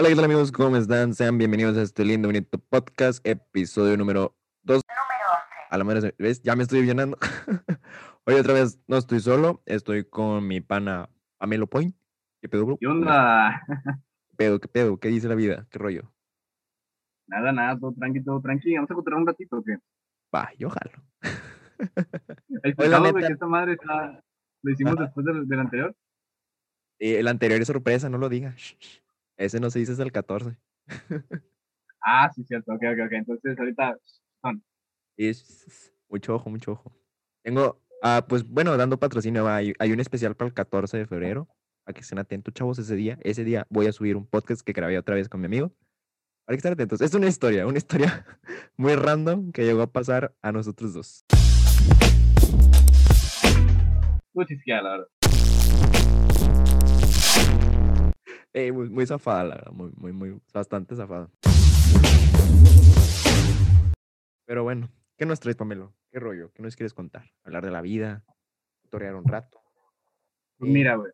Hola, ¿qué tal amigos? ¿Cómo están? Sean bienvenidos a este lindo, bonito podcast, episodio número 2. A la madre, ¿ves? Ya me estoy llenando. Hoy otra vez no estoy solo, estoy con mi pana Pamelo Point. ¿Qué pedo, bro? ¿Qué onda? ¿Qué pedo? ¿Qué pedo? ¿Qué dice la vida? ¿Qué rollo? Nada, nada, todo tranqui, todo tranqui. Vamos a encontrar un ratito, ¿o qué? Va, yo jalo. El neta- que esta madre está... Lo hicimos Ajá. después del, del anterior. Eh, el anterior es sorpresa, no lo diga. Ese no se dice hasta el 14. Ah, sí, cierto. Ok, ok, ok. Entonces, ahorita... son. Es mucho ojo, mucho ojo. Tengo, ah, pues bueno, dando patrocinio, va, hay, hay un especial para el 14 de febrero. Para que estén atentos, chavos, ese día. Ese día voy a subir un podcast que grabé otra vez con mi amigo. Para que estén atentos. Es una historia, una historia muy random que llegó a pasar a nosotros dos. Chisqueada, la verdad. Eh, muy, muy zafada, la verdad, muy, muy, muy, bastante zafada. Pero bueno, ¿qué nos traes, Pamelo? ¿Qué rollo? ¿Qué nos quieres contar? Hablar de la vida, tutoriar un rato, Pues mira, güey.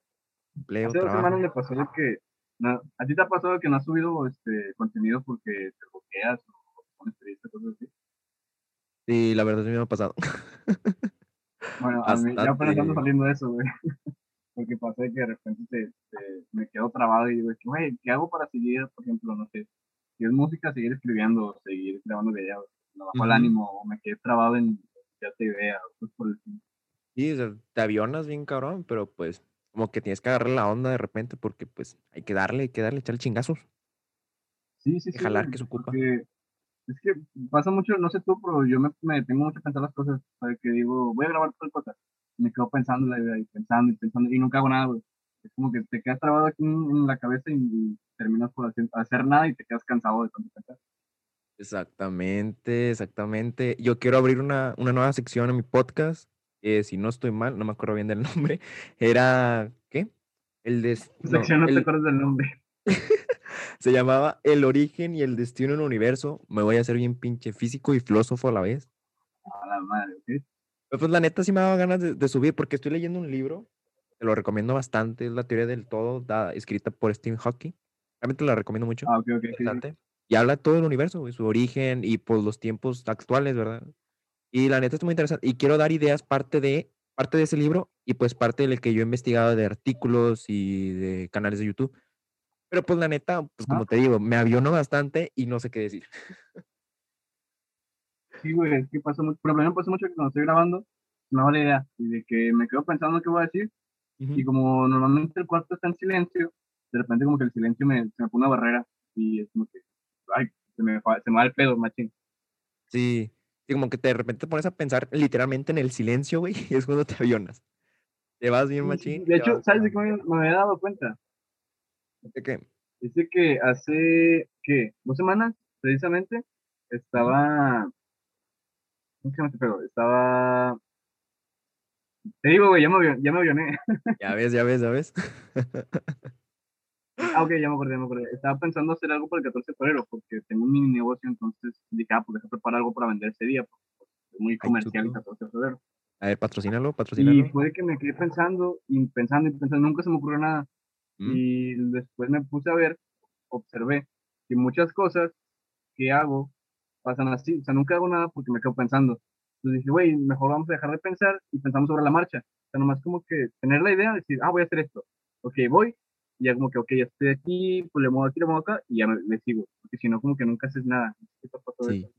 empleo, Hace dos trabajo. semanas me pasó de que... no, ¿A ti te ha pasado que no has subido este contenido porque te bloqueas o pones triste, cosas así? Sí, la verdad sí me ha pasado. Bueno, a mí ya apenas ando saliendo de eso, güey. Porque pasó de que de repente te, te- me quedo trabado y digo, es que, güey, ¿qué hago para seguir, por ejemplo, no sé, si es música, seguir escribiendo, seguir grabando videos, me bajo el ánimo, o me quedé trabado en cierta idea, o cosas por el. Sí, o sea, te avionas bien cabrón, pero pues como que tienes que agarrar la onda de repente porque pues hay que darle, hay que darle, echarle chingazos. Sí, sí, que sí. jalar, güey, que se ocupa. Es que pasa mucho, no sé tú, pero yo me, me detengo mucho a pensar las cosas. Que digo, voy a grabar tal cosa, me quedo pensando la idea, y pensando y pensando, y nunca hago nada, güey. Es como que te quedas trabado aquí en, en la cabeza y, y terminas por hacer, hacer nada y te quedas cansado de tanto pensar. Exactamente, exactamente. Yo quiero abrir una, una nueva sección en mi podcast. eh, si no estoy mal, no me acuerdo bien del nombre. Era, ¿qué? El de, no, Sección, no, te el- acuerdas del nombre. se llamaba El origen y el destino en el universo. Me voy a hacer bien pinche físico y filósofo a la vez. A la madre. Pero pues la neta sí me daba ganas de, de subir porque estoy leyendo un libro, te lo recomiendo bastante, es la teoría del todo, da- escrita por Stephen Hawking. Realmente la recomiendo mucho, Ah, ok, ok, sí, sí. interesante. Y habla todo el universo, güey, su origen y por los tiempos actuales, ¿verdad? Y la neta es muy interesante. Y quiero dar ideas parte de, parte de ese libro y pues parte del que yo he investigado de artículos y de canales de YouTube. Pero pues la neta, pues como te digo, me aviono bastante y no sé qué decir. Sí, güey, es que pasa mucho, por ejemplo, me pasa mucho que cuando estoy grabando, me va la idea, y de que me quedo pensando qué voy a decir, Ujú. y como normalmente el cuarto está en silencio, de repente como que el silencio me, se me pone una barrera, y es como que, ay, se me, se me va el pedo, machín. Sí, sí, como que te, de repente te pones a pensar literalmente en el silencio, güey, y es cuando te avionas. Te vas bien machín. y De hecho, ¿sabes de qué me, me había dado cuenta? ¿De qué? Dice que hace, ¿qué? Dos semanas, precisamente, estaba, ¿cómo se llama este pedo? Estaba, te digo, güey, ya me, ya me avioné. Ya ves, ya ves, ya ves. Ah, ok, ya me acordé, ya me acordé. Estaba pensando hacer algo para el 14 de febrero, porque tengo un mini negocio, entonces dije, ah, pues deja preparar algo para vender ese día, porque pues, es muy comercial el chuto. 14 de febrero. A ver, patrocínalo, Y patrocínalo. fue que me quedé pensando y pensando y pensando, nunca se me ocurrió nada. ¿Mm? Y después me puse a ver, observé que muchas cosas que hago pasan así. O sea, nunca hago nada porque me quedo pensando. Entonces dije, güey, mejor vamos a dejar de pensar y pensamos sobre la marcha. O sea, nomás como que tener la idea, decir, ah, voy a hacer esto. Ok, voy. Y ya como que, ok, ya estoy aquí, pues le muevo aquí, le muevo acá y ya me, le sigo. Porque si no, como que nunca haces nada. ¿Qué te pasó de Sí. eso?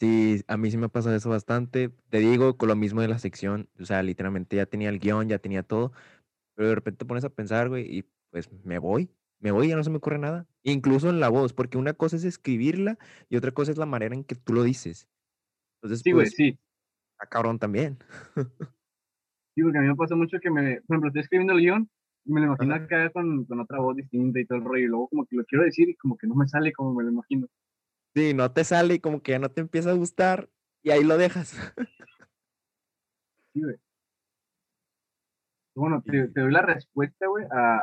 Sí, a mí sí me pasa eso bastante. Te digo con lo mismo de la sección, o sea, literalmente ya tenía el guion, ya tenía todo, pero de repente te pones a pensar, güey, y pues me voy, me voy, ya no se me ocurre nada. Incluso en la voz, porque una cosa es escribirla y otra cosa es la manera en que tú lo dices. Entonces, Sí, güey, pues, sí. está cabrón también. Sí, porque a mí me pasa mucho que me, por ejemplo, estoy escribiendo el guion y me lo imagino Ajá. acá con, con otra voz distinta y todo el rollo. Y luego como que lo quiero decir y como que no me sale como me lo imagino. Sí, no te sale y como que ya no te empieza a gustar y ahí lo dejas. Sí, güey. Bueno, te, doy la respuesta, güey, a,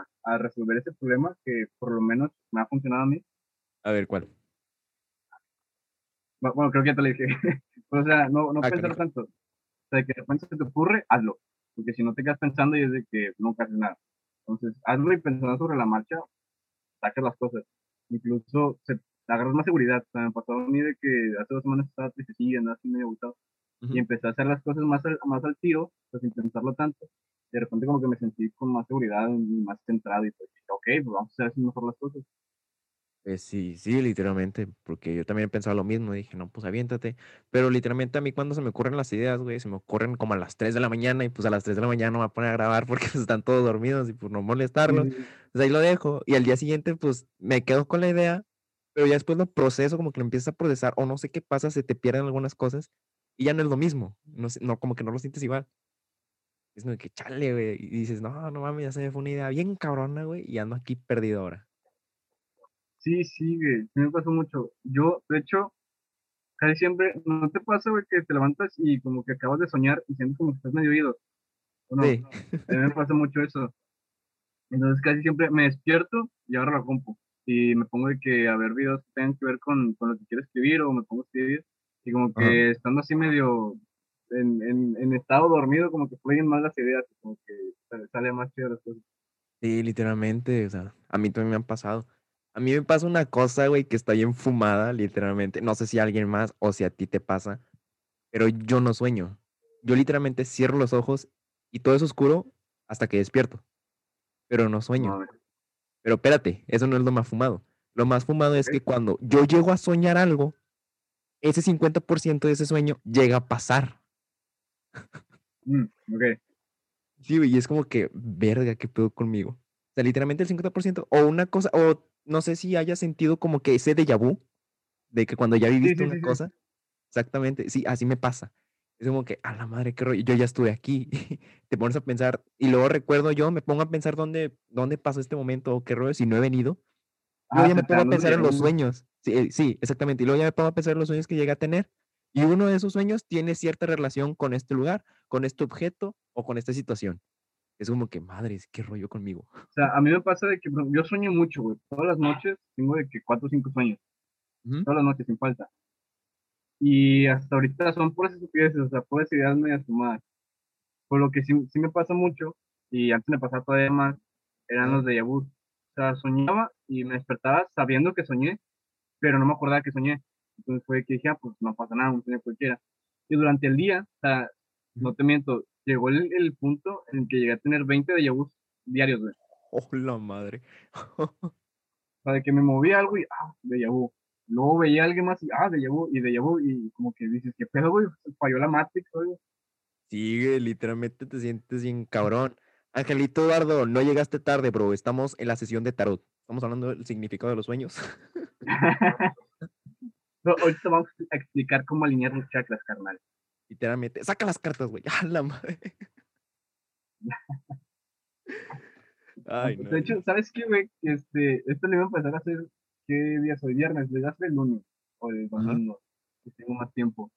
a, a resolver ese problema que por lo menos me ha funcionado a mí. A ver, ¿cuál? Bu- Bueno, creo que ya te lo dije. o sea, no, no Ah, pensar canijo. tanto. O sea, que de repente se te ocurre, hazlo. Porque si no te quedas pensando y es de que nunca haces nada. Entonces, hazlo y pensando sobre la marcha, sacas las cosas. Incluso se, agarras más seguridad. O sea, me pasó a mí de que hace dos semanas estaba triste y andaba así medio agotado. Y empecé a hacer las cosas más al, más al tiro, pues sin pensarlo tanto. De repente como que me sentí con más seguridad y más centrado y pues dije, ok, pues vamos a hacer mejor las cosas. Pues sí, sí, literalmente, porque yo también pensaba lo mismo, dije, no, pues aviéntate, pero literalmente a mí cuando se me ocurren las ideas, güey, se me ocurren como a las 3 de la mañana y pues a las 3 de la mañana me voy a poner a grabar porque están todos dormidos y por no molestarlos, pues ahí lo dejo y al día siguiente pues me quedo con la idea, pero ya después lo proceso, como que lo empiezas a procesar o no sé qué pasa, se te pierden algunas cosas y ya no es lo mismo, no, no como que no lo sientes igual. Es como que chale, güey, y dices, no, no mames, ya se me fue una idea bien cabrona, güey, y ando aquí perdido ahora. Sí, sí, güey, me pasó mucho. Yo, de hecho, casi siempre, ¿no te pasa, güey, que te levantas y como que acabas de soñar y sientes como que estás medio oído? no? Sí. A mí me pasa mucho eso. Entonces casi siempre me despierto y agarro la compu y me pongo de que a ver videos que tengan que ver con, con lo que quiero escribir o me pongo a escribir y como que estando así medio en, en, en, estado dormido, como que fluyen más las ideas, como que sale más chido las cosas. Sí, literalmente, o sea, a mí también me han pasado. A mí me pasa una cosa, güey, que está bien fumada, literalmente. No sé si a alguien más o si a ti te pasa, pero yo no sueño. Yo literalmente cierro los ojos y todo es oscuro hasta que despierto. Pero no sueño. Pero espérate, eso no es lo más fumado. Lo más fumado es que cuando yo llego a soñar algo, ese 50% de ese sueño llega a pasar. Mm, ok. Sí, güey, y es como que, verga, ¿qué pedo conmigo? O sea, literalmente el 50%, o una cosa, o no sé si haya sentido como que ese déjà vu, de que cuando ya viviste una cosa, exactamente, sí, así me pasa. Es como que, a la madre, qué rollo, yo ya estuve aquí. Te pones a pensar, y luego recuerdo yo, me pongo a pensar dónde, dónde pasó este momento, o qué rollo, si no he venido. Luego ah, ya me pongo a pensar en los sueños. Sí, eh, sí, exactamente. Y luego ya me pongo a pensar en los sueños que llegué a tener. Y uno de esos sueños tiene cierta relación con este lugar, con este objeto o con esta situación es como que, madres, qué rollo conmigo. O sea, a mí me pasa de que yo sueño mucho, güey. Todas las noches tengo de que cuatro o cinco sueños. Todas las noches, sin falta. Y hasta ahorita son puras estupideces, o sea, puras ideas medias fumadas. Por lo que sí, sí, me pasa mucho, y antes me pasaba todavía más, eran los de Yabur. O sea, soñaba y me despertaba sabiendo que soñé, pero no me acordaba que soñé. Entonces fue que dije, ah, pues no pasa nada, un sueño cualquiera. Y durante el día, o sea, no te miento, llegó el, el, punto en que llegué a tener 20 de vu diarios, güey. Oh, la madre. o sea, de que me movía algo y, ah, de vu. Luego veía a alguien más y, ah, de vu, y de vu, y como que dices, ¿qué pedo, güey? Falló la Matrix, güey. Sí, literalmente te sientes bien cabrón. Angelito Eduardo, no llegaste tarde, bro. Estamos en la sesión de tarot. Estamos hablando del significado de los sueños. no, ahorita vamos a explicar cómo alinear los chakras, carnal. Literalmente. Saca las cartas, güey. ¡A la madre! Ay, no. De hecho, ¿sabes qué, güey? Este, esto le iba a empezar a hacer, ¿qué día soy? Viernes, le hacer el lunes o el domingo, que tengo más tiempo.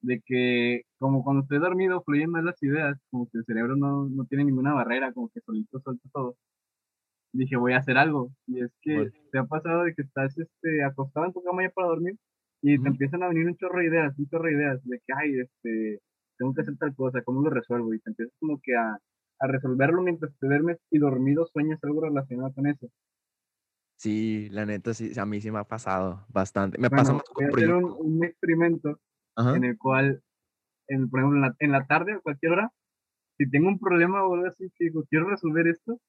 De que, como cuando estoy dormido, fluyen más las ideas, como que el cerebro no, no tiene ninguna barrera, como que solito suelta todo. Dije, voy a hacer algo. Y es que, ¿te ha pasado de que estás este, acostado en tu cama ya para dormir? y te empiezan a venir un chorro de ideas, un chorro de ideas de que, ay, este, tengo que hacer tal cosa, ¿cómo lo resuelvo? Y te empiezas como que a, a resolverlo mientras te duermes y dormido sueñas algo relacionado con eso. Sí, la neta, sí, a mí sí me ha pasado bastante. Me pasa más con voy a hacer un, experimento en el cual, en, por ejemplo, en la, en la, tarde, a cualquier hora, si tengo un problema o algo así, que digo, quiero resolver esto,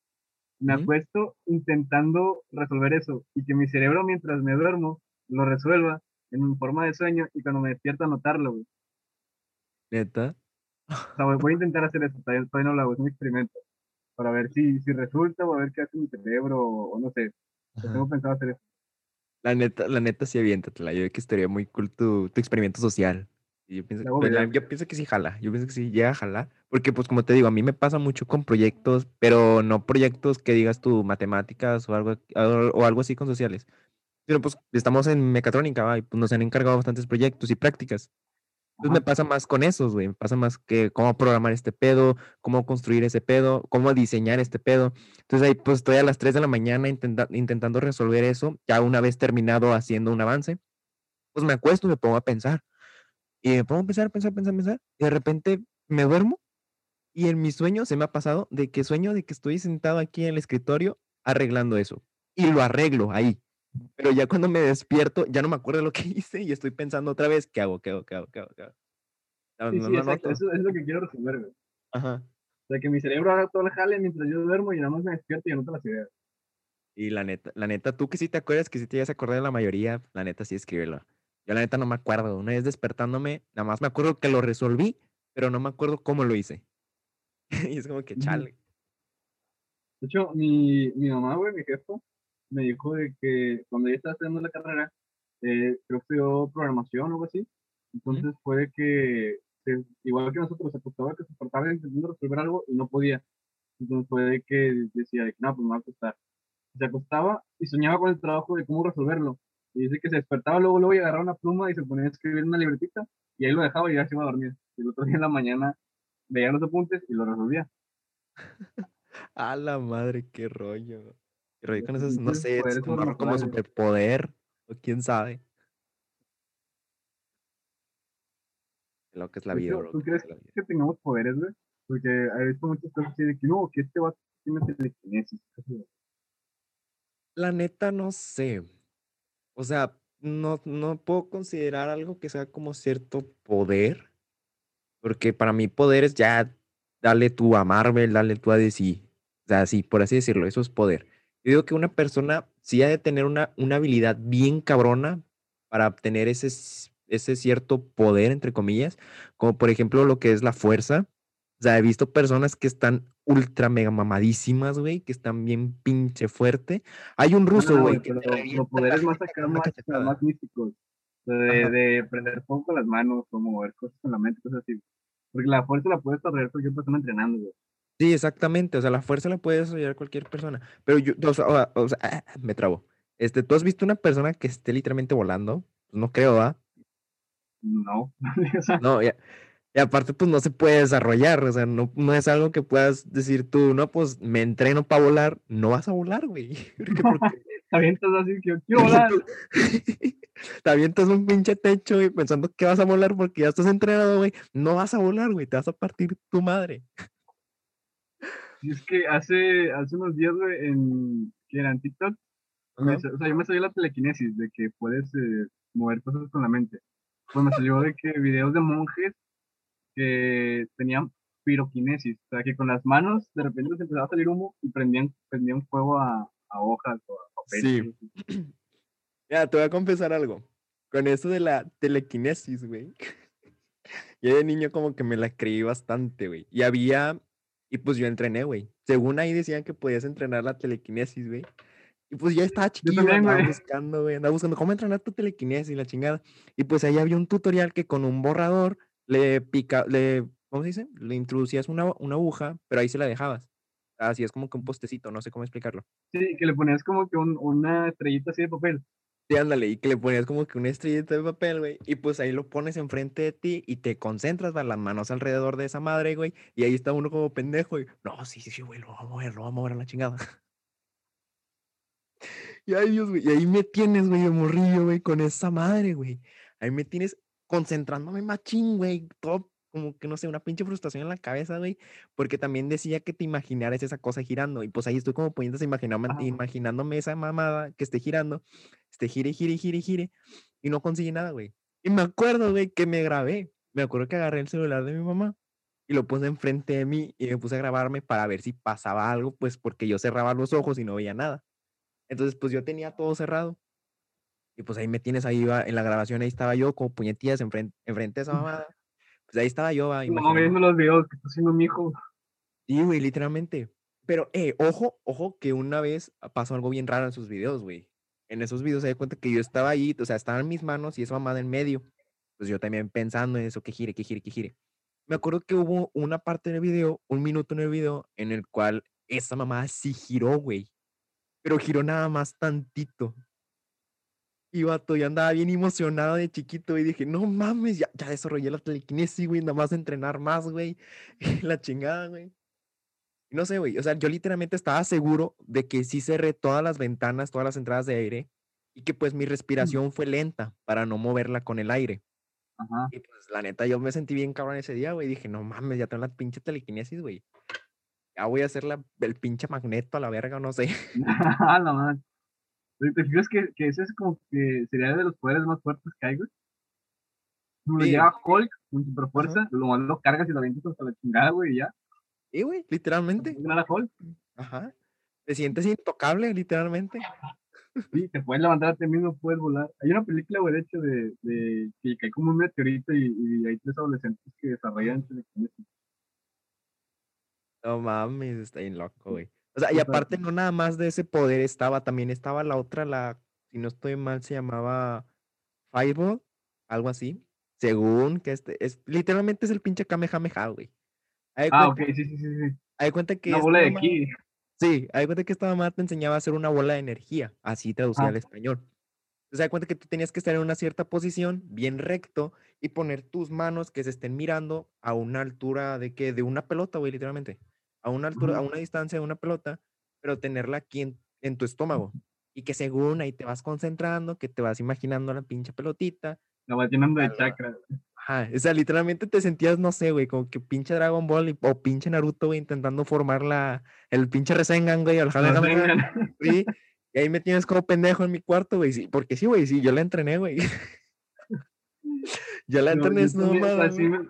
me acuesto intentando resolver eso y que mi cerebro mientras me duermo lo resuelva en forma de sueño y cuando me despierto anotarlo, güey. ¿Neta? O sea, voy a intentar hacer eso, todavía, no lo hago, es un experimento. Para ver si, si resulta o a ver qué hace mi cerebro o, no sé. Tengo pensado hacer eso. La neta, la neta sí aviéntatela. Yo creo que estaría muy cool tu, tu experimento social. Yo, pienso, pues, yo pienso que sí jala, yo pienso que sí llega a jalar, porque pues como te digo, a mí me pasa mucho con proyectos, pero no proyectos que digas tú matemáticas o algo, o algo así con sociales, pero pues estamos en mecatrónica, y pues nos han encargado bastantes proyectos y prácticas. Entonces me pasa más con esos, güey. Me pasa más que cómo programar este pedo, cómo construir ese pedo, cómo diseñar este pedo. Entonces ahí pues estoy a las 3 de la mañana intentando resolver eso. Ya una vez terminado haciendo un avance, pues me acuesto y me pongo a pensar. Y me pongo a pensar, pensar, pensar, pensar. Y de repente me duermo. Y en mi sueño se me ha pasado de que sueño de que estoy sentado aquí en el escritorio arreglando eso y lo arreglo ahí. Pero ya cuando me despierto, ya no me acuerdo lo que hice y estoy pensando otra vez, ¿qué hago? ¿Qué hago? ¿Qué hago? ¿Qué hago? ¿Qué hago? Sí, sí, exacto. Eso, es lo que quiero resolver, güey. Ajá. O sea, que mi cerebro haga todo el jale mientras yo duermo y nada más me despierto y anoto las ideas. Y la neta, la neta, tú que sí te acuerdas, que sí te ibas a acordar de la mayoría, la neta sí escríbelo. Yo la neta no me acuerdo. Una vez despertándome, nada más me acuerdo que lo resolví, pero no me acuerdo cómo lo hice. y es como que chale. De hecho, mi, mi mamá, güey, mi jefe, me dijo de que cuando ella estaba estudiando la carrera, eh, creo que estudió programación o algo así. Entonces fue que, igual que nosotros, se acostaba que se portaba intentando resolver algo y no podía. Entonces fue que decía, que, no, pues me va a acostar. Se acostaba y soñaba con el trabajo de cómo resolverlo. Y dice que se despertaba luego, luego y agarraba una pluma y se ponía a escribir en una libretita y ahí lo dejaba y ya se iba a dormir. Y el otro día en la mañana veía los apuntes y lo resolvía. a la madre, qué rollo. Qué rollo con esos, no sé, es como, como superpoder, o quién sabe. Lo que es la vida, bro. ¿Tú crees que tengamos poderes, güey? Porque he visto muchas cosas así de que no, que este va a tener telequinesis. La neta, no sé. O sea, no, no puedo considerar algo que sea como cierto poder, porque para mí poder es ya dale tú a Marvel, dale tú a DC. O sea, sí, por así decirlo, eso es poder. Yo digo que una persona sí ha de tener una, una habilidad bien cabrona para obtener ese, ese cierto poder, entre comillas, como por ejemplo lo que es la fuerza. O sea, he visto personas que están ultra mega mamadísimas, güey, que están bien pinche fuerte. Hay un ruso, güey. que los poderes más acá, más, más místicos. De, de, prender fuego con las manos, como mover cosas con la mente, cosas así. Porque la fuerza la puedes desarrollar cualquier persona entrenando, güey. Sí, exactamente. O sea, la fuerza la puede desarrollar cualquier persona. Pero yo, o sea, o sea ah, me trabo. Este, ¿tú has visto una persona que esté literalmente volando? Pues no creo, ¿ah? No. no, ya. Y aparte, pues no se puede desarrollar, o sea, no, no es algo que puedas decir tú, no, pues me entreno para volar, no vas a volar, güey. Te avientas así que yo quiero volar. Te avientas un pinche techo y pensando que vas a volar porque ya estás entrenado, güey. No vas a volar, güey, te vas a partir tu madre. Y es que hace, hace unos días, güey, en, que era en TikTok, o sea, yo me salió la telequinesis de que puedes eh, mover cosas con la mente. Pues me salió de que videos de monjes que tenían piroquinesis, o sea, que con las manos de repente les empezaba a salir humo y prendían, prendían fuego a, a hojas o a papel. Sí. Ya, te voy a confesar algo. Con eso de la telequinesis, güey. Yo de niño como que me la creí bastante, güey. Y había, y pues yo entrené, güey. Según ahí decían que podías entrenar la telequinesis, güey. Y pues ya estaba chiquillo, andaba buscando, güey, andaba buscando cómo entrenar tu telequinesis y la chingada. Y pues ahí había un tutorial que con un borrador le pica, le, ¿cómo se dice? Le introducías una, una aguja, pero ahí se la dejabas. Así es como que un postecito, no sé cómo explicarlo. Sí, que le ponías como que un, una estrellita así de papel. Sí, ándale, y que le ponías como que una estrellita de papel, güey, y pues ahí lo pones enfrente de ti y te concentras, las manos alrededor de esa madre, güey, y ahí está uno como pendejo, y no, sí, sí, sí, güey, lo va a mover, lo va a mover a la chingada. Y ay, Dios, güey, y ahí me tienes, güey, de morrillo, güey, con esa madre, güey. Ahí me tienes concentrándome machín, güey, todo como que no sé, una pinche frustración en la cabeza, güey, porque también decía que te imaginaras esa cosa girando, y pues ahí estoy como poniéndose imaginándome, imaginándome esa mamada que esté girando, esté gire, gire, gire, gire, y no consigue nada, güey. Y me acuerdo, güey, que me grabé, me acuerdo que agarré el celular de mi mamá y lo puse enfrente de mí y me puse a grabarme para ver si pasaba algo, pues porque yo cerraba los ojos y no veía nada. Entonces, pues yo tenía todo cerrado. Y pues ahí me tienes, ahí iba, en la grabación, ahí estaba yo como puñetillas enfrente, enfrente de esa mamada. Pues ahí estaba yo. No, viendo los videos que está haciendo mi hijo. Sí, güey, literalmente. Pero, eh, ojo, ojo, que una vez pasó algo bien raro en sus videos, güey. En esos videos se da cuenta que yo estaba ahí, o sea, estaban mis manos y esa mamada en medio. Pues yo también pensando en eso, que gire, que gire, que gire. Me acuerdo que hubo una parte en el video, un minuto en el video, en el cual esa mamá sí giró, güey. Pero giró nada más tantito. Y vato, yo andaba bien emocionado de chiquito y dije, no mames, ya, ya desarrollé la telequinesis, güey, nada más entrenar más, güey. la chingada, güey. No sé, güey, o sea, yo literalmente estaba seguro de que sí cerré todas las ventanas, todas las entradas de aire y que pues mi respiración fue lenta para no moverla con el aire. Ajá. Y pues la neta, yo me sentí bien cabrón ese día, güey. Dije, no mames, ya tengo la pinche telequinesis, güey. Ya voy a hacer la, el pinche magneto a la verga, no sé. no, man. ¿Te fijas que, que ese es como que sería de los poderes más fuertes que hay, güey? Como lo Sí. lleva Hulk con super fuerza, lo lo cargas y lo avientas hasta la chingada, güey, y ya. Sí, güey, literalmente. Nada Hulk. Ajá. Te sientes intocable, literalmente. Sí, te puedes levantar a ti mismo, puedes volar. Hay una película, güey, de hecho, de, de que cae como un meteorito y, y hay tres adolescentes que desarrollan telequinesis. No mames, está bien loco, güey. O sea, y aparte no nada más de ese poder estaba, también estaba la otra, la, si no estoy mal, se llamaba Fireball, algo así. Según que este, es, literalmente es el pinche Kamehameha, güey. Ah, ok, sí, sí, sí, sí. de cuenta que Una bola de ki. Sí, de cuenta que esta mamá te enseñaba a hacer una bola de energía, así traducida Ah. al español. Entonces, de cuenta que tú tenías que estar en una cierta posición, bien recto, y poner tus manos que se estén mirando a una altura de que, de una pelota, güey, literalmente. A una altura, a una distancia de una pelota, pero tenerla aquí en, en tu estómago. Y que según ahí te vas concentrando, que te vas imaginando la pinche pelotita. La va llenando de a la- chakra. Ajá, o sea, literalmente te sentías, no sé, güey, como que pinche Dragon Ball y- o pinche Naruto, güey, intentando formar la, el pinche Rasengan, güey, vengan. Sí, y ahí me tienes como pendejo en mi cuarto, güey. Sí, porque sí, güey, sí, yo la entrené, güey. yo la entrené, no también, o sea, mames,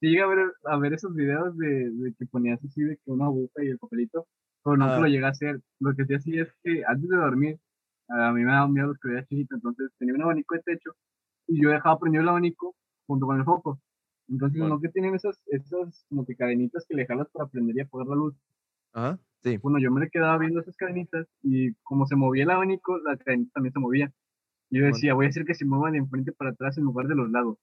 sí llegué a ver, a ver esos videos de, de que ponías así de que una aguja y el papelito, pero nunca Ah. lo llegué a hacer. Lo que sí hacía es que antes de dormir, a mí me daba miedo que veía chiquito, entonces tenía un abanico de techo y yo dejaba prendido el abanico junto con el foco. Entonces, Simón. no que tienen esas, esas como que cadenitas que le jalas para prender y apagar la luz. Ajá, sí. Bueno, yo me quedaba viendo esas cadenitas y como se movía el abanico, la cadenita también se movía. Y yo decía, voy a hacer que se muevan de enfrente para atrás en lugar de los lados.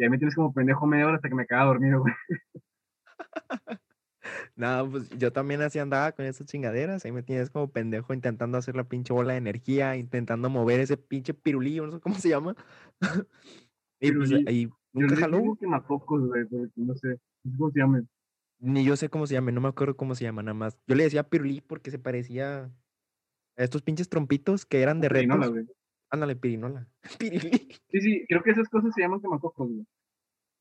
Y ahí me tienes como pendejo media hora hasta que me quedaba dormido, güey. Nada, pues yo también así andaba con esas chingaderas. Ahí me tienes como pendejo intentando hacer la pinche bola de energía, intentando mover ese pinche pirulillo, no sé cómo se llama. y pues ahí Yo nunca le jaló. güey, no sé, no sé cómo se llaman. Ni yo sé cómo se llama, no me acuerdo cómo se llama, nada más. Yo le decía pirulí porque se parecía a estos pinches trompitos que eran de retos. Ándale, pirinola. Sí, sí, creo que esas cosas se llaman quemacocos, güey.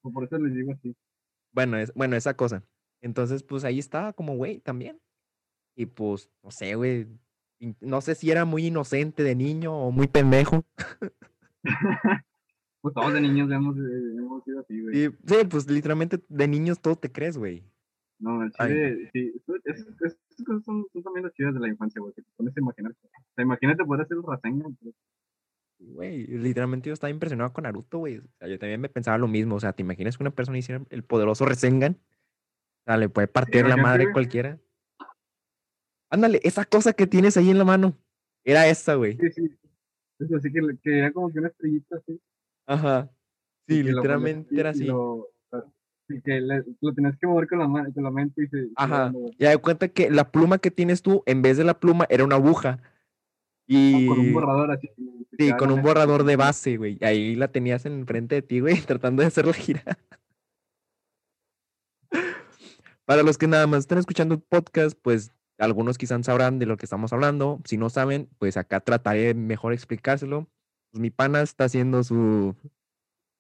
O por eso les digo así. Bueno, es, bueno, esa cosa. Entonces, pues ahí estaba como güey también. Y pues, no sé, güey. No sé si era muy inocente de niño o muy pendejo. Pues todos de niños hemos, eh, hemos sido así, güey. Sí, pues literalmente de niños todo te crees, güey. No, el chile, sí, esas cosas son, son también las chidas de la infancia, güey, que te pones a imaginar. O sea, imagínate poder hacer el Rasengan, Güey, literalmente yo estaba impresionado con Naruto, güey. O sea, yo también me pensaba lo mismo. O sea, ¿te imaginas que una persona hiciera el poderoso Rasengan? O sea, le puede partir la madre a güey. cualquiera. Ándale, esa cosa que tienes ahí en la mano. Era esa, güey. Sí, sí. Es así que, que era como que una estrellita así. Ajá. Sí, que lo literalmente era así. Lo, que le- lo tenías que mover con la, con la mente y se. Ajá. Ya de cuenta que la pluma que tienes tú, en vez de la pluma, era una aguja. Ah, Con un Y borrador así. sí, con la un borrador de base, güey. y Ahí la tenías enfrente de ti, güey, tratando de hacerla girar. Para los que nada más están escuchando el podcast, pues algunos quizás sabrán de lo que estamos hablando. Si no saben, pues acá trataré mejor explicárselo. Pues mi pana está haciendo su,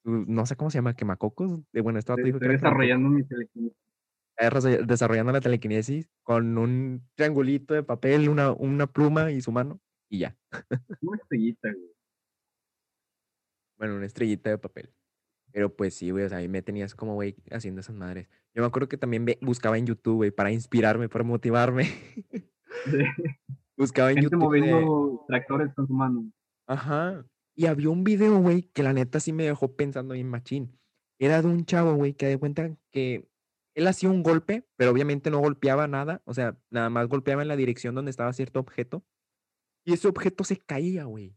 su- no sé cómo se llama, quemacocos. Eh, Bueno, que Estoy desarrollando mi telequinesis. Desarrollando la telequinesis con un triangulito de papel, una, una pluma y su mano, y ya. Una estrellita, güey. Bueno, una estrellita de papel. Pero pues sí, güey, o sea, ahí me tenías como, güey, haciendo esas madres. Yo me acuerdo que también buscaba en YouTube, güey, para inspirarme, para motivarme. De buscaba en gente YouTube de... moviendo tractores con su mano. Ajá. Y había un video, güey, que la neta sí me dejó pensando bien machín. Era de un chavo, güey, que de cuenta que él hacía un golpe, pero obviamente no golpeaba nada. O sea, nada más golpeaba en la dirección donde estaba cierto objeto. Y ese objeto se caía, güey.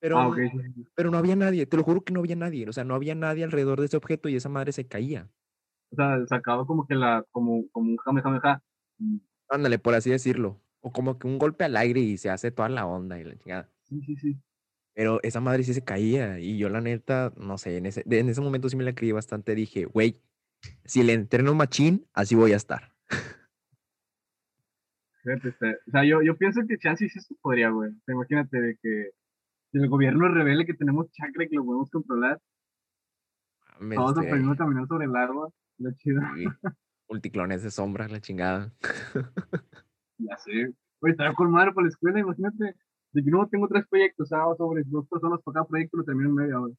Pero, Ah, ok. n- sí, sí, sí. pero no había nadie, te lo juro que no había nadie. O sea, no había nadie alrededor de ese objeto y esa madre se caía. O sea, sacaba como que la, como, como un jame, jame, ja. Mm, Ándale, por así decirlo. O como que un golpe al aire y se hace toda la onda y la chingada. Sí, sí, sí. Pero esa madre sí se caía y yo la neta, no sé, en ese, en ese momento sí me la creí bastante. Dije, güey, si le entreno machín, así voy a estar. Fíjate, o sea, yo, yo pienso que chance sí se podría, güey. O sea, imagínate de que si el gobierno revele que tenemos chakra y que lo podemos controlar, todos estoy aprendimos a caminar sobre el agua, lo chido. multiclones de sombra, la chingada. Ya sé. Oye, estaba con madre por la escuela, imagínate. De que no tengo tres proyectos, ah, sobre dos personas por cada proyecto, lo termino en media hora.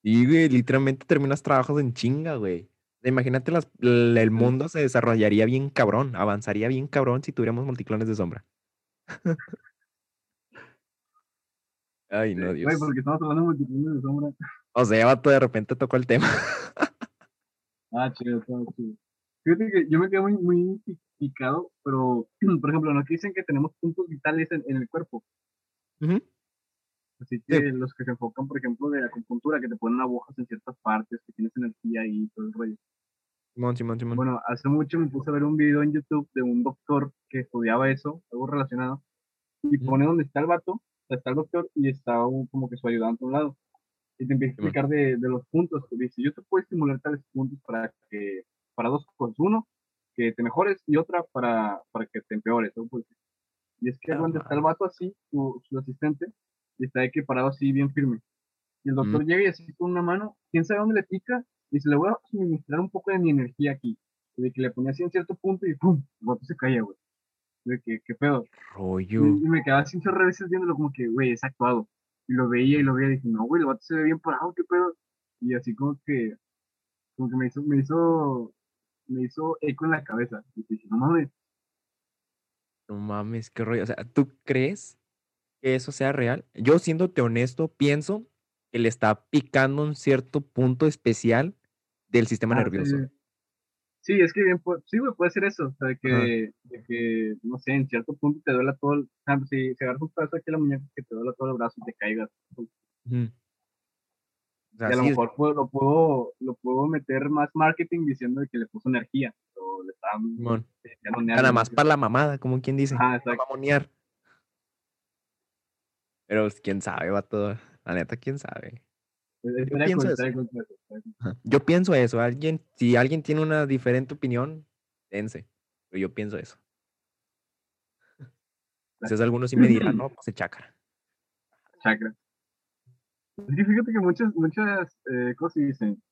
Y, güey, literalmente terminas trabajos en chinga, güey. Imagínate, las, el mundo se desarrollaría bien cabrón, avanzaría bien cabrón si tuviéramos multiclones de sombra. Ay, no, Güey, Dios. porque estamos hablando de multitud de sombra. O sea, vato, de repente tocó el tema. Ah, chido, todo chido. Fíjate que yo me quedé muy, muy pi- picado, pero, por ejemplo, nos dicen que tenemos puntos vitales en, en el cuerpo. Ujú. Así que los que se enfocan, por ejemplo, de acupuntura, que te ponen agujas en ciertas partes, que tienes energía y todo el rollo. Simón, Simón, Simón. Bueno, hace mucho me puse a ver un video en YouTube de un doctor que estudiaba eso, algo relacionado, y pone donde está el vato, está el doctor y está un- como que su ayudante a un lado. Y te empieza a explicar de, de los puntos. Te dice, yo te puedo estimular tales puntos para que, para dos cosas. Uno, que te mejores y otra para, para que te empeores. ¿no? Pues, y es que Ah, donde está el vato así, su, su asistente, y está de que parado así bien firme. Y el doctor Mm. llega y así con una mano, quién sabe dónde le pica, y se le voy a suministrar un poco de mi energía aquí. Y de que le ponía así en cierto punto y ¡pum! El vato se caía, güey. De que, ¿qué pedo? Rollo. y me quedaba así un chorro veces viéndolo como que, güey, es actuado. Y lo veía y lo veía y dije, no, güey, el vato se ve bien parado, ¿qué pedo? Y así como que, como que me hizo, me hizo, me hizo eco en la cabeza. Y dije, no mames, No mames, qué rollo. O sea, ¿tú crees que eso sea real? Yo, siéndote honesto, pienso que le está picando un cierto punto especial del sistema Ah, nervioso. sí. Sí, es que bien, sí, güey, puede ser eso, o sea, de que, de que, no sé, en cierto punto te duela todo, el, ejemplo, si, si agarras un pedazo aquí a la muñeca, que te duela todo el brazo y te caigas. pues, Ujú. O sea, y a lo mejor puedo, lo, puedo, lo puedo meter más marketing diciendo que le puso energía, o le Nada más para la mamada, como quien dice. Para exacto. Pero pues, quién sabe, vato. La neta, quién sabe. Estaría pienso eso. Yo pienso eso. Alguien, si alguien tiene una diferente opinión, dense. Pero yo pienso eso. Quizás algunos sí me dirán, no, pues. Chakra. Es que fíjate que muchas, muchas, eh, ¿cómo se dicen?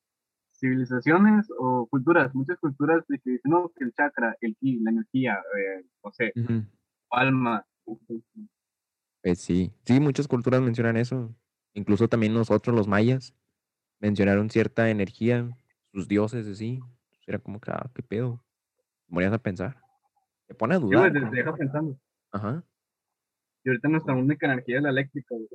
Civilizaciones o culturas, muchas culturas dicen, no, que el chakra, el ki, la energía, eh, no sé, Ujú. alma. Pues sí, sí, muchas culturas mencionan eso. Incluso también nosotros, los mayas, mencionaron cierta energía, sus dioses, así. Era como que, ah, qué pedo. Te ponías a pensar. Te pone a Sí, dudar. te, como te deja pensando. Ajá. Y ahorita nuestra única energía es la eléctrica, güey.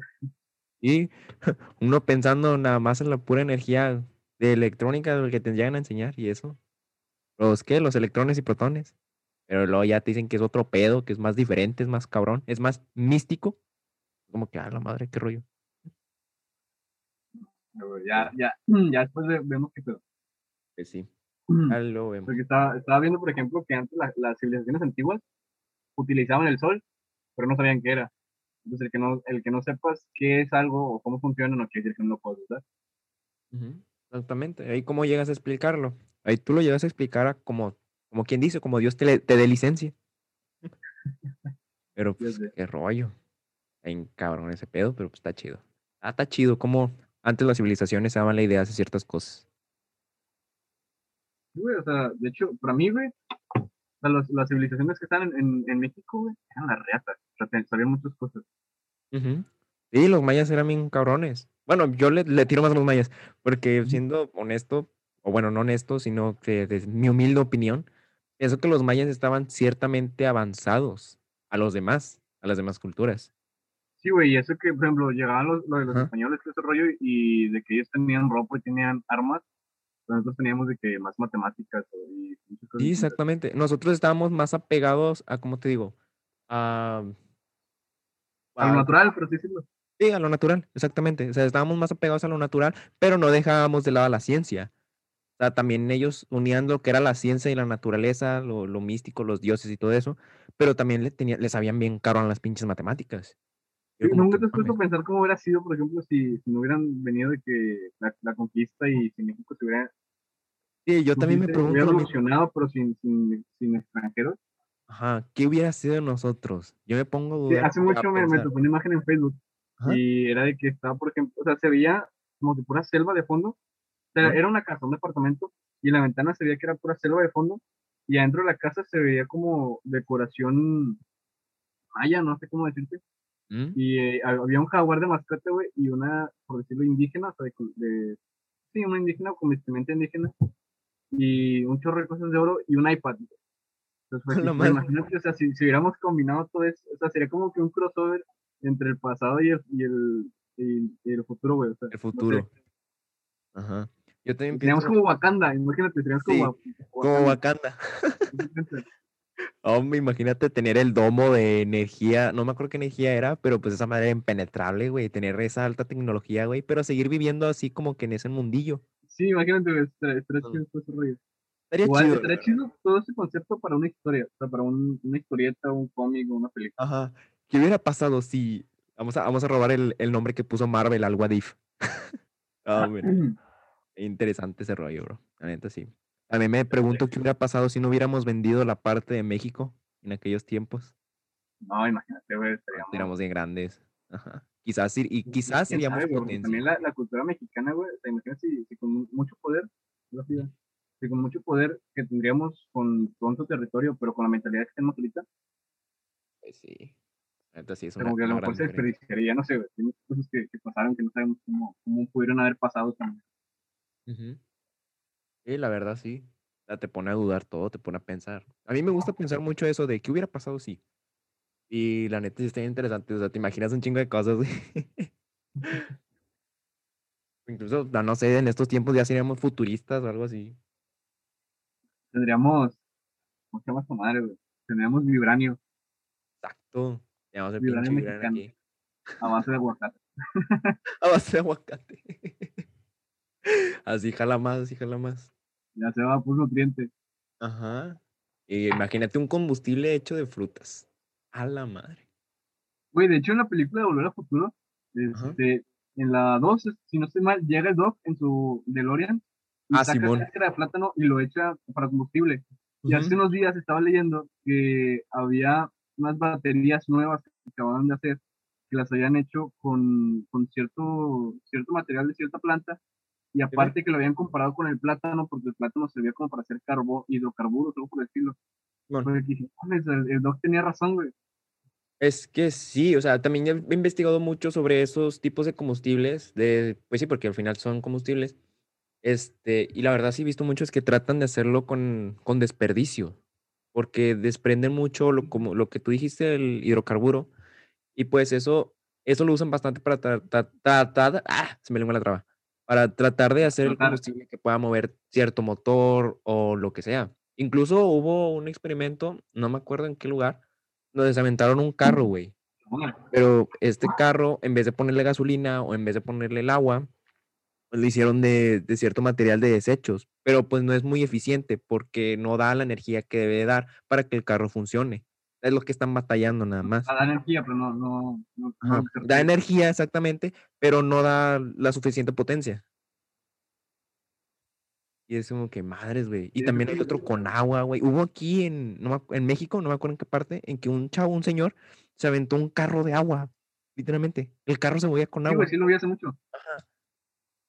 Y uno pensando nada más en la pura energía de electrónica lo que te llegan a enseñar y eso. Los qué, los electrones y protones. Pero luego ya te dicen que es otro pedo, que es más diferente, es más cabrón, es más místico. Como que, ah, la madre, qué rollo. Pero Ya, ya, ya después ve- vemos que pedo. Pues sí, ya lo vemos. Porque estaba, estaba viendo, por ejemplo, que antes la- las civilizaciones antiguas utilizaban el sol, pero no sabían qué era. Entonces, el que no, el que no sepas qué es algo o cómo funciona, no quiere decir que no lo puedas usar. Exactamente. Ahí cómo llegas a explicarlo. Ahí tú lo llegas a explicar a como, como quien dice, como Dios te, te dé licencia. Pero pues, qué rollo. Bien cabrón ese pedo, pero pues está chido. Ah, está chido como antes las civilizaciones daban la idea de ciertas cosas. Sí, güey, o sea, de hecho, para mí, güey, o sea, los- las civilizaciones que están en, en, en México, güey, eran las reatas. O sea, sabían muchas cosas. Ujú. Sí, los mayas eran bien cabrones. Bueno, yo le, le tiro más a los mayas, porque siendo honesto, o bueno, no honesto, sino que desde mi humilde opinión, pienso que los mayas estaban ciertamente avanzados a los demás, a las demás culturas. Sí, güey, y eso que, por ejemplo, llegaban los, lo los españoles, que ese rollo, y de que ellos tenían ropa y tenían armas, nosotros teníamos de que más matemáticas y muchas cosas Sí, distintas. exactamente. Nosotros estábamos más apegados a, ¿cómo te digo? A, A lo a- natural, pero sí, sí, lo- sí, a lo natural, exactamente. O sea, estábamos más apegados a lo natural, pero no dejábamos de lado la ciencia. O sea, también ellos unían lo que era la ciencia y la naturaleza, lo, lo místico, los dioses y todo eso, pero también le, tenía, le sabían bien caro a las pinches matemáticas. Yo ¿Nunca te has puesto a pensar cómo hubiera sido, por ejemplo, si, si no hubieran venido de que la, la conquista y si México se hubiera, Sí, yo ¿cómo se también me pregunto hubiera evolucionado, pero sin, sin, sin extranjeros? Ajá, ¿qué hubiera sido de nosotros? Yo me pongo a Sí, dudar, hace mucho me, me topé una imagen en Facebook Ajá, y era de que estaba, por ejemplo, o sea, se veía como que pura selva de fondo. Sea, era una casa, un departamento, y en la ventana se veía que era pura selva de fondo, y adentro de la casa se veía como decoración maya, no sé cómo decirte. ¿Mm? Y eh, había un jaguar de mascota, güey, y una, por decirlo, indígena, o sea, de, de- sí, una indígena con vestimenta indígena, y un chorro de cosas de oro y un iPad. güey. Entonces, pues, madre. imagínate, o sea, si, si hubiéramos combinado todo eso, o sea, sería como que un crossover entre el pasado y el, y el, y- el futuro, güey. O sea, El no sé. futuro. Ajá. Yo también Seríamos pienso como Wakanda, imagínate, seríamos Sí, como, como Wakanda. Wakanda. Hombre, imagínate tener el domo de energía, no me acuerdo qué energía era, pero pues esa madre impenetrable, güey, tener esa alta tecnología, güey, pero seguir viviendo así como que en ese mundillo. Sí, imagínate, güey, estaría estaría Mm. chido todo ese rollo. Estaría Igual, chido. estaría la chido todo ese concepto para una historia, o sea, para un- una historieta, un cómic o una película. Ajá. ¿Qué hubiera pasado si vamos a, vamos a robar el, el nombre que puso Marvel al What If? Ah, hombre, interesante ese rollo, bro. La neta sí. A mí me pregunto qué hubiera pasado si no hubiéramos vendido la parte de México en aquellos tiempos. No, imagínate, güey, estaríamos... Éramos bien grandes. Ajá. Quizás sí- y quizás seríamos sabe, potencia. También la, la cultura mexicana, güey, o sea, imagínate si, si con mu- mucho poder, si con mucho poder que tendríamos con su territorio, pero con la mentalidad que tenemos ahorita, Pues sí. Neta sí es como una, que a lo mejor se desperdiciaría, no sé, güey, hay muchas cosas que, que pasaron que no sabemos cómo, cómo pudieron haber pasado también. Ujú. Sí, la verdad sí. O sea, te pone a dudar todo, te pone a pensar. A mí me gusta pensar mucho eso de qué hubiera pasado si. Y la neta sí está bien interesante. O sea, te imaginas un chingo de cosas, güey. Incluso, no no sé, en estos tiempos ya seríamos futuristas o algo así. Tendríamos, ¿cómo se llama esta madre, güey? Tendríamos vibranio Exacto. El Vibranio pinche vibran mexicano. aquí. a base de aguacate. A base de aguacate. Así jala más, así jala más. Ya se va por nutrientes. Ajá. Y imagínate un combustible hecho de frutas. A la madre. Güey, de hecho en la película de Volver al Futuro, Ajá. este, en la 2, si no estoy mal, llega el Doc en su DeLorean y Ah, saca Simón. cáscara de plátano y lo echa para combustible. Y hace unos días estaba leyendo que había unas baterías nuevas que acababan de hacer, que las habían hecho con, con cierto, cierto material de cierta planta, y aparte que lo habían comparado con el plátano, porque el plátano servía como para hacer carbo, hidrocarburos, algo por el estilo. Bueno. Pues dije, "Mames, el, el Doc tenía razón, güey. Es que sí, o sea, también he investigado mucho sobre esos tipos de combustibles, de, pues sí, porque al final son combustibles. Este, y la verdad sí he visto muchos que tratan de hacerlo con, con desperdicio, porque desprenden mucho lo, como, lo que tú dijiste, el hidrocarburo, y pues eso, eso lo usan bastante para tratar, ah, se me lengua la traba, para tratar de hacer el combustible que pueda mover cierto motor o lo que sea. Incluso hubo un experimento, no me acuerdo en qué lugar, donde se aventaron un carro, güey. Pero este carro, en vez de ponerle gasolina o en vez de ponerle el agua, pues, lo hicieron de, de cierto material de desechos. Pero pues no es muy eficiente porque no da la energía que debe dar para que el carro funcione. Es lo que están batallando nada más. A dar energía, pero no, no, no, no Ajá, se Da energía exactamente, pero no da la suficiente potencia. Y es como que madres, güey. Y Sí, también sí, hay sí. otro con agua, güey. Hubo aquí en, no en México, no me acuerdo en qué parte, en que un chavo, un señor, se aventó un carro de agua, literalmente. El carro se movía con Sí, agua. güey, sí lo vi hace mucho.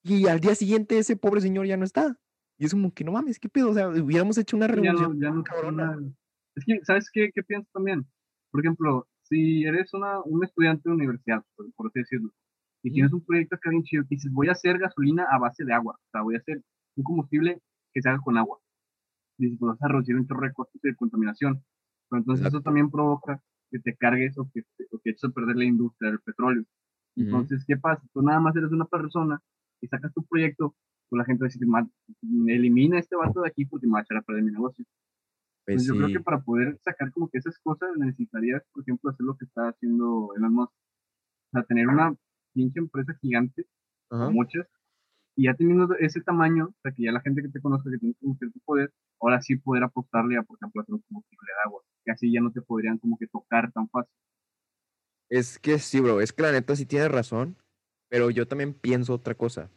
Y al día siguiente ese pobre señor ya no está. Y es como que no mames, ¿qué pedo? O sea, hubiéramos hecho una Ya no, revolución. ya no cabrona. Es que, ¿sabes qué, qué pienso también? Por ejemplo, si eres una, un estudiante de universidad, por, por así decirlo, y tienes un proyecto acá bien chido, que dices, voy a hacer gasolina a base de agua, o sea, voy a hacer un combustible que se haga con agua. Y dices, pues vas a reducir un chorro de costos y de contaminación. Pero entonces eso Exacto. también provoca que te cargues o que, o que eches a perder la industria del petróleo. Entonces, ¿qué pasa? Tú nada más eres una persona y sacas tu proyecto, pues la gente va a decir, "Ma- elimina a este vato de aquí porque me va a echar a perder mi negocio. Pues Pues yo creo que para poder sacar como que esas cosas necesitarías, por ejemplo, hacer lo que está haciendo Elon Musk. O sea, tener una pinche empresa gigante, Ajá. muchas, y ya teniendo ese tamaño, o sea, que ya la gente que te conozca, que tiene como cierto poder, ahora sí poder apostarle a, por ejemplo, hacer un combustible de agua, que así ya no te podrían como que tocar tan fácil. Es que sí, bro. Es que la neta sí tienes razón. Pero yo también pienso otra cosa.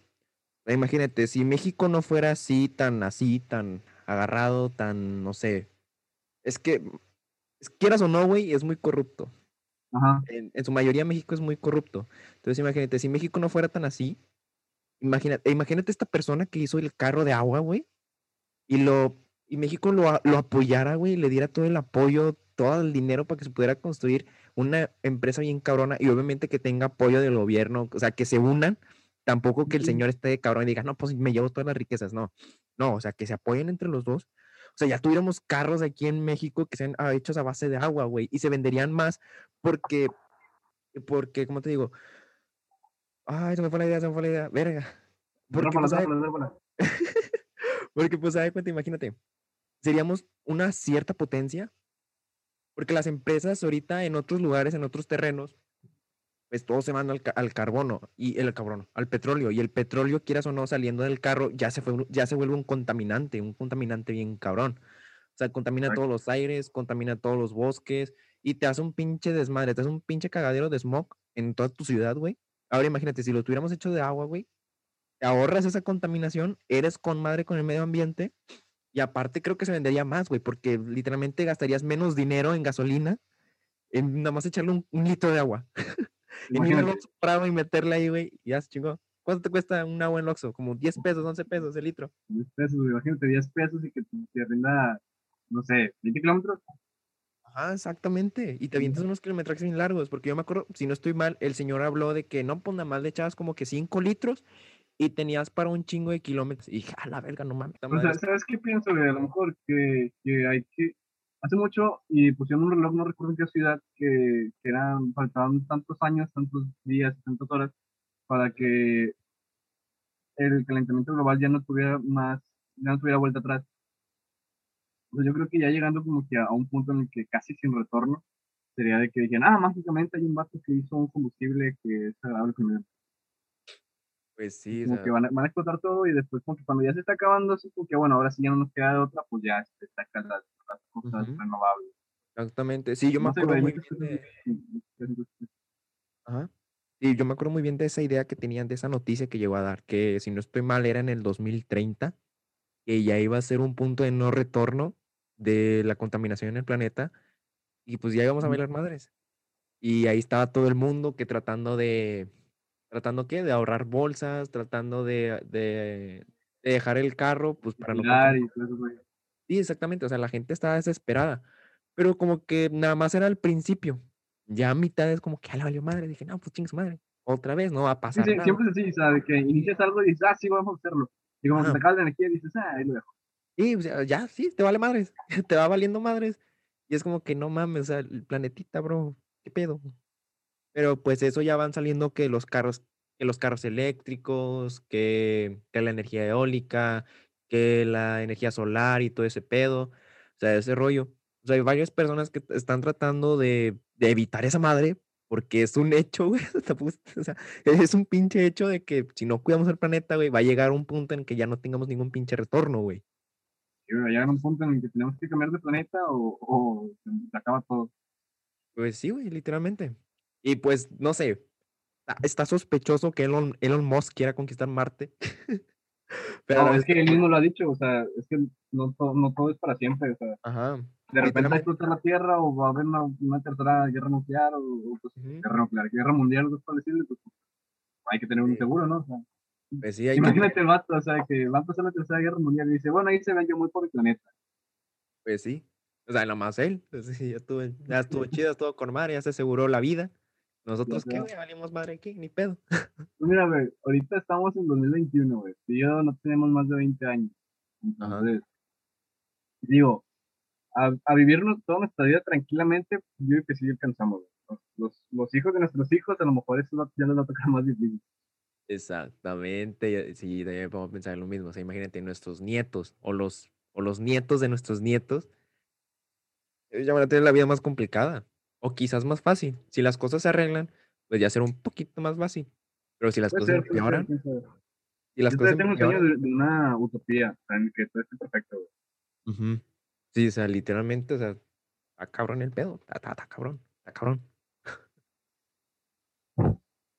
Imagínate, si México no fuera así, tan así, tan agarrado, tan, no sé. Es que, quieras o no, güey, es muy corrupto. Ajá, En, en su mayoría México es muy corrupto. Entonces imagínate, si México no fuera tan así, imagínate, imagínate esta persona que hizo el carro de agua, güey, y lo, y México lo, lo apoyara, güey, y le diera todo el apoyo, todo el dinero para que se pudiera construir una empresa bien cabrona y obviamente que tenga apoyo del gobierno, o sea, que se unan, tampoco que el señor esté de cabrón y diga, no, pues me llevo todas las riquezas, no, no, o sea, que se apoyen entre los dos. O sea, ya tuviéramos carros aquí en México que sean ah, hechos a base de agua, güey, y se venderían más porque, porque, ¿cómo te digo? Ay, se me fue la idea, se me fue la idea, verga. Porque, Drápala, pues, drápala. porque, pues, de cuenta, imagínate, seríamos una cierta potencia, porque las empresas ahorita en otros lugares, en otros terrenos, pues todo se manda al, al carbono y el carbono, al petróleo. Y el petróleo, quieras o no, saliendo del carro, ya se, fue, ya se vuelve un contaminante, un contaminante bien cabrón. O sea, contamina todos los aires, contamina todos los bosques y te hace un pinche desmadre, te hace un pinche cagadero de smog en toda tu ciudad, güey. Ahora imagínate, si lo tuviéramos hecho de agua, güey, te ahorras esa contaminación, eres con madre con el medio ambiente y aparte creo que se vendería más, güey, porque literalmente gastarías menos dinero en gasolina en nada más echarle un, un litro de agua. en Imagínate, Oxxo Prado y meterle ahí, güey, ya se chingó. ¿Cuánto te cuesta un agua en Oxxo? Como 10 pesos, 11 pesos el litro. 10 pesos, imagínate 10 pesos y que te, rinda, no sé, 20 kilómetros. Ajá, exactamente. Y te avientas unos kilometrajes bien largos, porque yo me acuerdo, si no estoy mal, el señor habló de que no, pues nada más le echabas como que 5 litros y tenías para un chingo de kilómetros. Y dije, a la verga, no mames. O sea, es- ¿sabes qué pienso, güey? A lo mejor que, que hay que... Hace mucho, y pusieron un reloj, no recuerdo en qué ciudad, que, que eran, faltaban tantos años, tantos días, tantas horas, para que el calentamiento global ya no tuviera más, ya no tuviera vuelta atrás. Sea, yo creo que ya llegando como que a, un punto en el que casi sin retorno, sería de que dijeran, ah, mágicamente hay un vato que hizo un combustible que es agradable con Pues sí, o como sea, que van a, van a explotar todo y después como que cuando ya se está acabando así como que bueno ahora sí ya no nos queda de otra pues ya se sacan las, las cosas renovables exactamente. Sí, yo me no acuerdo muy bien de... Ajá. Sí, yo me acuerdo muy bien de esa idea que tenían, de esa noticia que llegó a dar, que si no estoy mal era en el 2030, que ya iba a ser un punto de no retorno de la contaminación en el planeta y pues ya íbamos a bailar madres. Y ahí estaba todo el mundo que tratando de, tratando qué, de ahorrar bolsas, tratando de, de, de dejar el carro, pues para no y todo güey Sí, exactamente, o sea, la gente estaba desesperada, pero como que nada más era al principio. Ya a mitad es como que ya le valió madre, dije, no, pues chingue madre, otra vez, no va a sí, pasar sí, nada. siempre es así o sea de que inicias algo y dices ah sí vamos a hacerlo y como te acabas la energía y dices ah ahí lo dejo Sí, o sea, ya, sí, te vale madres, te va valiendo madres. Y es como que no mames, o sea, el planetita, bro, ¿qué pedo? Pero pues eso ya van saliendo que los carros, que los carros eléctricos, que, que la energía eólica, que la energía solar y todo ese pedo, o sea, ese rollo. O sea, hay varias personas que están tratando de, de evitar esa madre porque es un hecho, güey. tampoco es- O sea, es un pinche hecho de que si no cuidamos el planeta, güey, va a llegar un punto en que ya no tengamos ningún pinche retorno, güey. y va a llegar un punto en el que tenemos que cambiar de planeta o, o se acaba todo Pues sí, güey, literalmente. Y pues, no sé, está, está sospechoso que Elon, Elon Musk quiera conquistar Marte. Pero no, es que él mismo lo ha dicho o sea es que no, todo no todo es para siempre o sea Ajá. de repente va a explotar la Tierra o va a haber una, una tercera guerra nuclear o, o, pues, guerra nuclear, guerra mundial, algo parecido, pues hay que tener un Sí. seguro, ¿no? O sea, Pues sí, que imagínate tener- el vato, o sea, que va a pasar la tercera guerra mundial y dice, bueno, ahí se ven yo muy por el planeta. Pues sí. O sea, nomás él. Pues sí, ya estuvo, ya estuvo chido, estuvo con madre, ya se aseguró la vida. Nosotros, ¿qué, sé. güey? Valimos madre aquí, ni pedo. Pues mira, güey, ahorita estamos en 2021, güey. Y yo no tenemos más de 20 años. Entonces, digo, a, a vivirnos toda nuestra vida tranquilamente, yo creo que sí alcanzamos. güey. Los, los, los hijos de nuestros hijos, a lo mejor eso ya les va a tocar más difícil. Exactamente. ya- Sí, también podemos pensar en lo mismo. O sea, imagínate nuestros nietos o los, o los nietos de nuestros nietos. ellos ya van a tener la vida más complicada. O quizás más fácil. Si las cosas se arreglan, pues ya será un poquito más fácil. Pero si las Puede cosas empeoran, si las Yo cosas tengo un sueño empeoran. de, de una utopía, en que todo esté perfecto, güey. Sí, o sea, literalmente, o sea, está cabrón el pedo. Está, está- está cabrón, está cabrón.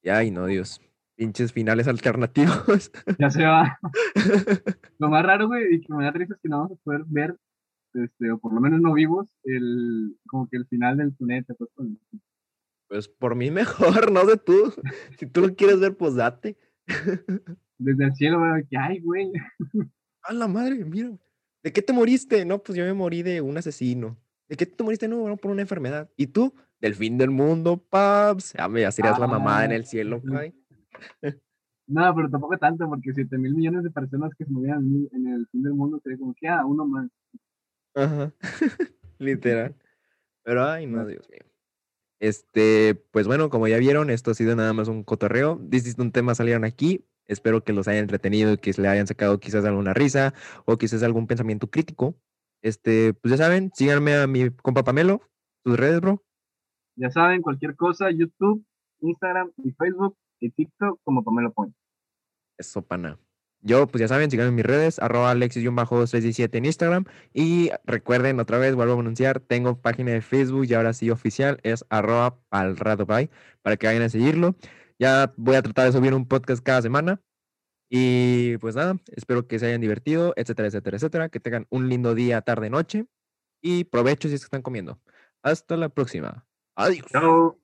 Y ay, no, Dios. Pinches finales alternativos. Ya se va. Lo más raro, güey, y que me da risa es que no vamos a poder ver, este, o por lo menos no vivos, el, como que el final del planeta. Pues, Pues por mí mejor, no sé tú. Si tú lo quieres ver, pues date. desde el cielo, güey, que ay, güey. A la madre, mira. ¿De qué te moriste? No, pues yo me morí de un asesino. ¿De qué te moriste? No, no, por una enfermedad. ¿Y tú? del fin del mundo, paps. Ya me ya serías la mamada en Ah, el cielo, güey. No, pero tampoco tanto, porque 7 mil millones de personas que se movían en el fin del mundo sería como que, ah, uno más. Ajá. Literal. Pero, ay, no. Dios mío. Este, pues bueno, como ya vieron, esto ha sido nada más un cotorreo. Distintos temas salieron aquí. Espero que los haya entretenido y que le hayan sacado quizás alguna risa o quizás algún pensamiento crítico. Este, pues ya saben, síganme a mi compa Pamelo, sus redes, bro. Ya saben, cualquier cosa, YouTube, Instagram y Facebook y TikTok como Pamela Point. Eso, pana. Yo, pues ya saben, síganme en mis redes, arroba alexis-317 en Instagram. Y recuerden, otra vez, vuelvo a anunciar, tengo página de Facebook y ahora sí oficial, es arroba palradobay, para que vayan a seguirlo. Ya voy a tratar de subir un podcast cada semana. Y pues nada, espero que se hayan divertido, etcétera, etcétera, etcétera. Que tengan un lindo día, tarde, noche. Y provecho si es que están comiendo. Hasta la próxima. Adiós. Chao.